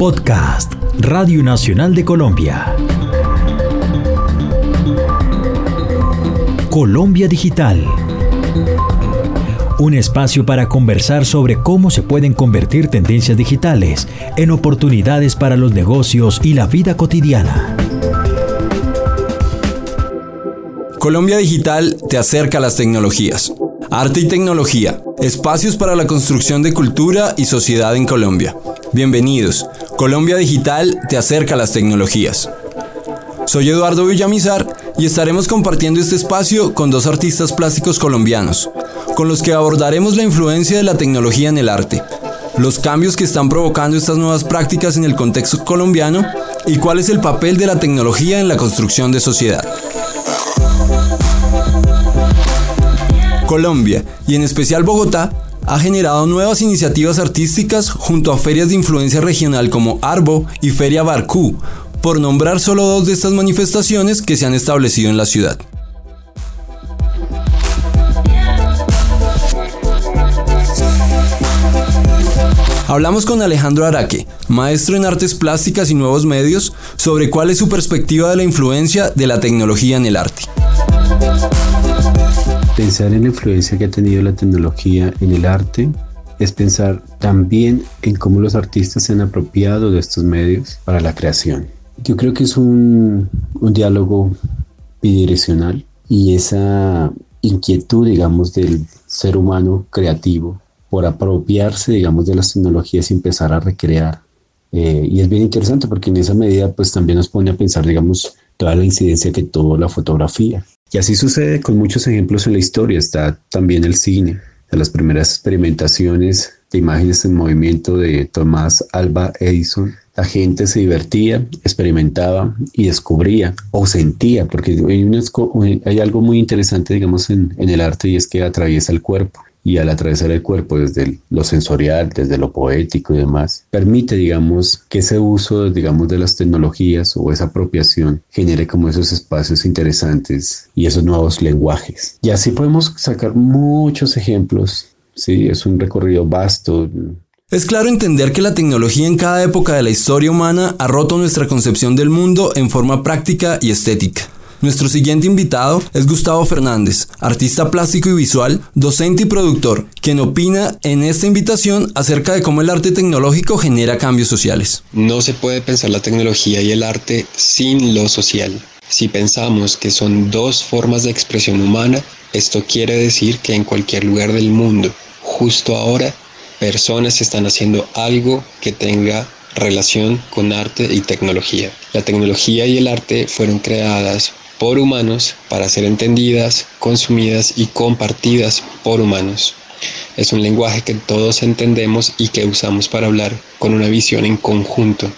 Podcast Radio Nacional de Colombia. Colombia Digital. Un espacio para conversar sobre cómo se pueden convertir tendencias digitales en oportunidades para los negocios y la vida cotidiana. Colombia Digital te acerca a las tecnologías. Arte y tecnología, espacios para la construcción de cultura y sociedad en Colombia. Bienvenidos. Colombia Digital te acerca a las tecnologías. Soy Eduardo Villamizar y estaremos compartiendo este espacio con dos artistas plásticos colombianos, con los que abordaremos la influencia de la tecnología en el arte, los cambios que están provocando estas nuevas prácticas en el contexto colombiano y cuál es el papel de la tecnología en la construcción de sociedad. Colombia, y en especial Bogotá, ha generado nuevas iniciativas artísticas junto a ferias de influencia regional como Arbo y Feria Barcú, por nombrar solo dos de estas manifestaciones que se han establecido en la ciudad. Hablamos con Alejandro Araque, maestro en artes plásticas y nuevos medios, sobre cuál es su perspectiva de la influencia de la tecnología en el arte pensar en la influencia que ha tenido la tecnología en el arte es pensar también en cómo los artistas se han apropiado de estos medios para la creación. Yo creo que es un, un diálogo bidireccional y esa inquietud, digamos, del ser humano creativo por apropiarse, digamos, de las tecnologías y empezar a recrear. Eh, y es bien interesante porque en esa medida, pues también nos pone a pensar, digamos, toda la incidencia que tuvo la fotografía. Y así sucede con muchos ejemplos en la historia. Está también el cine, de las primeras experimentaciones de imágenes en movimiento de Tomás Alba Edison. La gente se divertía, experimentaba y descubría o sentía, porque hay, hay algo muy interesante, digamos, en, en el arte y es que atraviesa el cuerpo y al atravesar el cuerpo desde lo sensorial, desde lo poético y demás, permite, digamos, que ese uso, digamos, de las tecnologías o esa apropiación genere como esos espacios interesantes y esos nuevos lenguajes. Y así podemos sacar muchos ejemplos. Sí, es un recorrido vasto. Es claro entender que la tecnología en cada época de la historia humana ha roto nuestra concepción del mundo en forma práctica y estética. Nuestro siguiente invitado es Gustavo Fernández, artista plástico y visual, docente y productor, quien opina en esta invitación acerca de cómo el arte tecnológico genera cambios sociales. No se puede pensar la tecnología y el arte sin lo social. Si pensamos que son dos formas de expresión humana, esto quiere decir que en cualquier lugar del mundo, justo ahora, personas están haciendo algo que tenga relación con arte y tecnología. La tecnología y el arte fueron creadas por humanos para ser entendidas, consumidas y compartidas por humanos. Es un lenguaje que todos entendemos y que usamos para hablar con una visión en conjunto.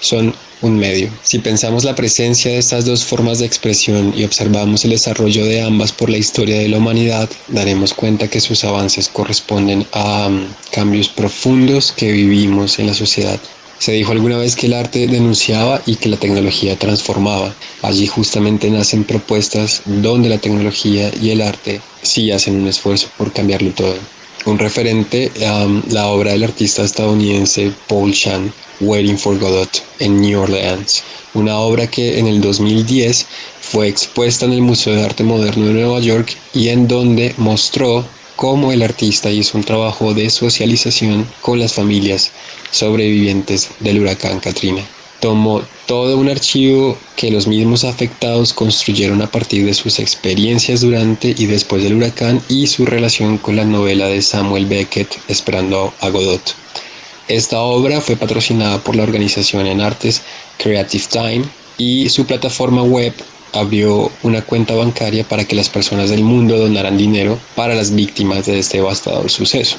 Son un medio. Si pensamos la presencia de estas dos formas de expresión y observamos el desarrollo de ambas por la historia de la humanidad, daremos cuenta que sus avances corresponden a um, cambios profundos que vivimos en la sociedad. Se dijo alguna vez que el arte denunciaba y que la tecnología transformaba. Allí justamente nacen propuestas donde la tecnología y el arte sí hacen un esfuerzo por cambiarlo todo. Un referente a la obra del artista estadounidense Paul Chan, Waiting for Godot, en New Orleans, una obra que en el 2010 fue expuesta en el Museo de Arte Moderno de Nueva York y en donde mostró cómo el artista hizo un trabajo de socialización con las familias sobrevivientes del huracán Katrina. Tomó todo un archivo que los mismos afectados construyeron a partir de sus experiencias durante y después del huracán y su relación con la novela de Samuel Beckett Esperando a Godot. Esta obra fue patrocinada por la organización en artes Creative Time y su plataforma web abrió una cuenta bancaria para que las personas del mundo donaran dinero para las víctimas de este devastador suceso.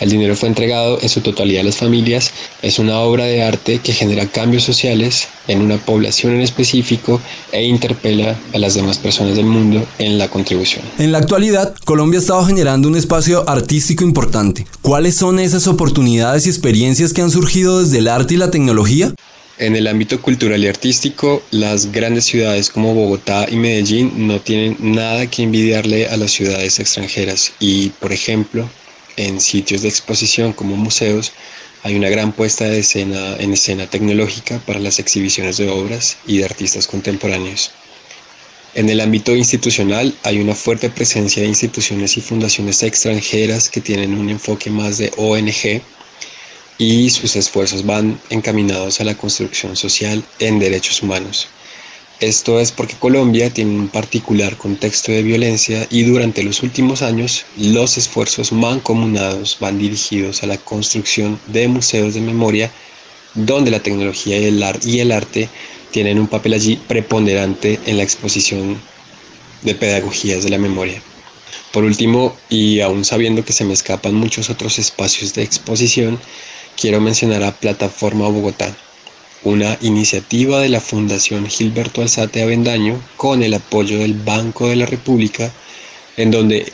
El dinero fue entregado en su totalidad a las familias. Es una obra de arte que genera cambios sociales en una población en específico e interpela a las demás personas del mundo en la contribución. En la actualidad, Colombia ha estado generando un espacio artístico importante. ¿Cuáles son esas oportunidades y experiencias que han surgido desde el arte y la tecnología? En el ámbito cultural y artístico, las grandes ciudades como Bogotá y Medellín no tienen nada que envidiarle a las ciudades extranjeras y, por ejemplo, en sitios de exposición como museos, hay una gran puesta de escena, en escena tecnológica para las exhibiciones de obras y de artistas contemporáneos. En el ámbito institucional hay una fuerte presencia de instituciones y fundaciones extranjeras que tienen un enfoque más de ONG y sus esfuerzos van encaminados a la construcción social en derechos humanos. Esto es porque Colombia tiene un particular contexto de violencia y durante los últimos años los esfuerzos mancomunados van dirigidos a la construcción de museos de memoria donde la tecnología y el, y el arte tienen un papel allí preponderante en la exposición de pedagogías de la memoria. Por último, y aún sabiendo que se me escapan muchos otros espacios de exposición, quiero mencionar a Plataforma Bogotá, una iniciativa de la Fundación Gilberto Alzate Avendaño con el apoyo del Banco de la República, en donde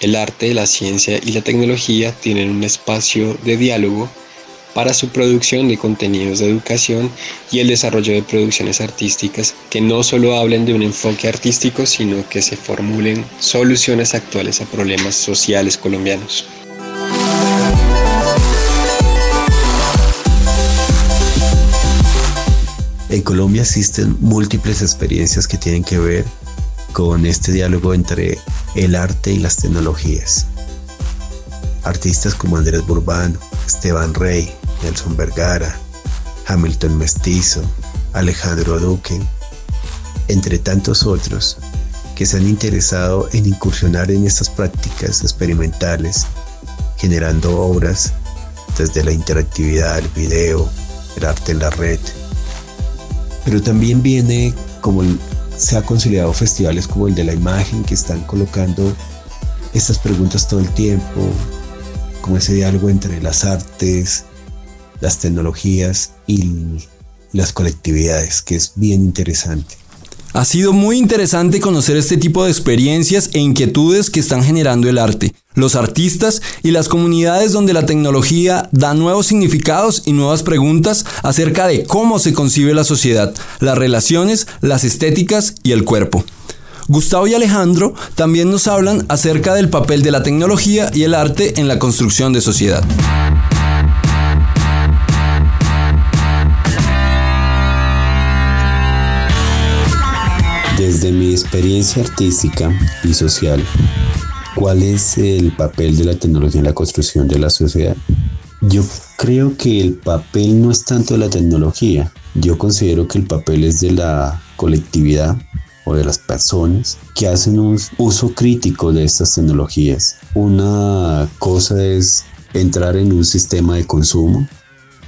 el arte, la ciencia y la tecnología tienen un espacio de diálogo para su producción de contenidos de educación y el desarrollo de producciones artísticas que no solo hablen de un enfoque artístico, sino que se formulen soluciones actuales a problemas sociales colombianos. En Colombia existen múltiples experiencias que tienen que ver con este diálogo entre el arte y las tecnologías. Artistas como Andrés Burbano, Esteban Rey, Nelson Vergara, Hamilton Mestizo, Alejandro Duque, entre tantos otros que se han interesado en incursionar en estas prácticas experimentales, generando obras desde la interactividad, el video, el arte en la red, pero también viene como se ha consolidado festivales como el de la imagen que están colocando estas preguntas todo el tiempo, como ese diálogo entre las artes, las tecnologías y las colectividades, que es bien interesante. Ha sido muy interesante conocer este tipo de experiencias e inquietudes que están generando el arte, los artistas y las comunidades donde la tecnología da nuevos significados y nuevas preguntas acerca de cómo se concibe la sociedad, las relaciones, las estéticas y el cuerpo. Gustavo y Alejandro también nos hablan acerca del papel de la tecnología y el arte en la construcción de sociedad. Desde mi experiencia artística y social, ¿cuál es el papel de la tecnología en la construcción de la sociedad? Yo creo que el papel no es tanto de la tecnología, yo considero que el papel es de la colectividad o de las personas que hacen un uso crítico de estas tecnologías. Una cosa es entrar en un sistema de consumo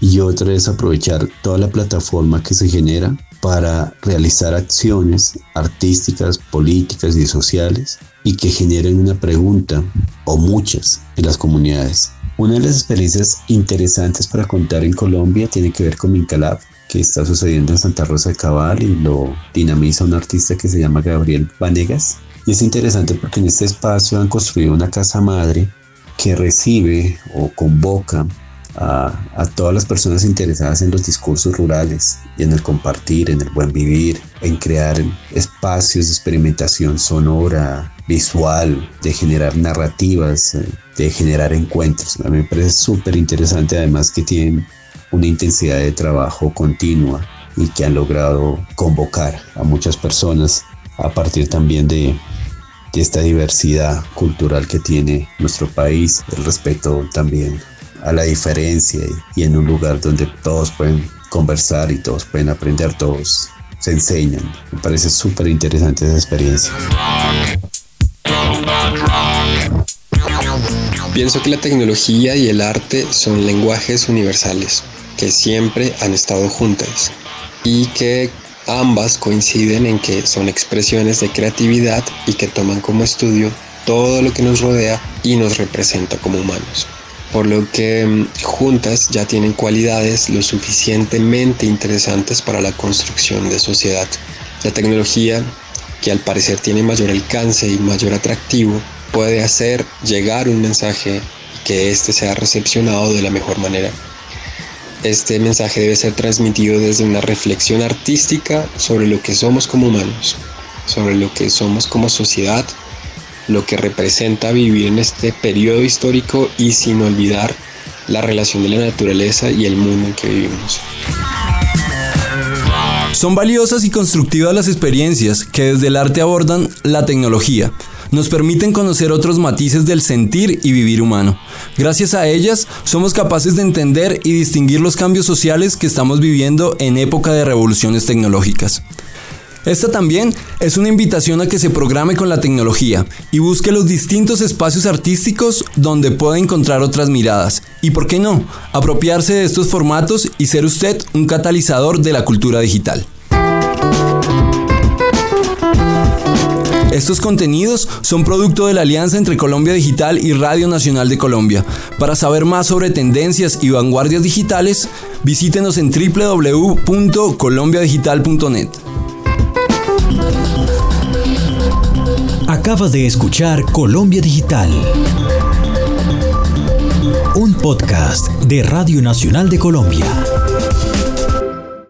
y otra es aprovechar toda la plataforma que se genera para realizar acciones artísticas, políticas y sociales y que generen una pregunta o muchas en las comunidades. Una de las experiencias interesantes para contar en Colombia tiene que ver con Mincalab, que está sucediendo en Santa Rosa de Cabal y lo dinamiza un artista que se llama Gabriel Vanegas. Y es interesante porque en este espacio han construido una casa madre que recibe o convoca a, todas las personas interesadas en los discursos rurales y en el compartir, en el buen vivir, en crear espacios de experimentación sonora, visual, de generar narrativas, eh, de generar encuentros. A mí me parece súper interesante además que tienen una intensidad de trabajo continua y que han logrado convocar a muchas personas a partir también de, de esta diversidad cultural que tiene nuestro país, el respeto también a la diferencia y, en un lugar donde todos pueden conversar y todos pueden aprender, todos se enseñan. Me parece súper interesante esa experiencia. Pienso que la tecnología y el arte son lenguajes universales que siempre han estado juntas y que ambas coinciden en que son expresiones de creatividad y que toman como estudio todo lo que nos rodea y nos representa como humanos por lo que mm, juntas ya tienen cualidades lo suficientemente interesantes para la construcción de sociedad. La tecnología, que al parecer tiene mayor alcance y mayor atractivo, puede hacer llegar un mensaje y que éste sea recepcionado de la mejor manera. Este mensaje debe ser transmitido desde una reflexión artística sobre lo que somos como humanos, sobre lo que somos como sociedad lo que representa vivir en este periodo histórico y sin olvidar la relación de la naturaleza y el mundo en que vivimos. Son valiosas y constructivas las experiencias que desde el arte abordan la tecnología. Nos permiten conocer otros matices del sentir y vivir humano. Gracias a ellas somos capaces de entender y distinguir los cambios sociales que estamos viviendo en época de revoluciones tecnológicas. Esta también es una invitación a que se programe con la tecnología y busque los distintos espacios artísticos donde pueda encontrar otras miradas. Y por qué no, apropiarse de estos formatos y ser usted un catalizador de la cultura digital. Estos contenidos son producto de la alianza entre Colombia Digital y Radio Nacional de Colombia. Para saber más sobre tendencias y vanguardias digitales, visítenos en www.colombiadigital.net. Acabas de escuchar Colombia Digital, un podcast de Radio Nacional de Colombia.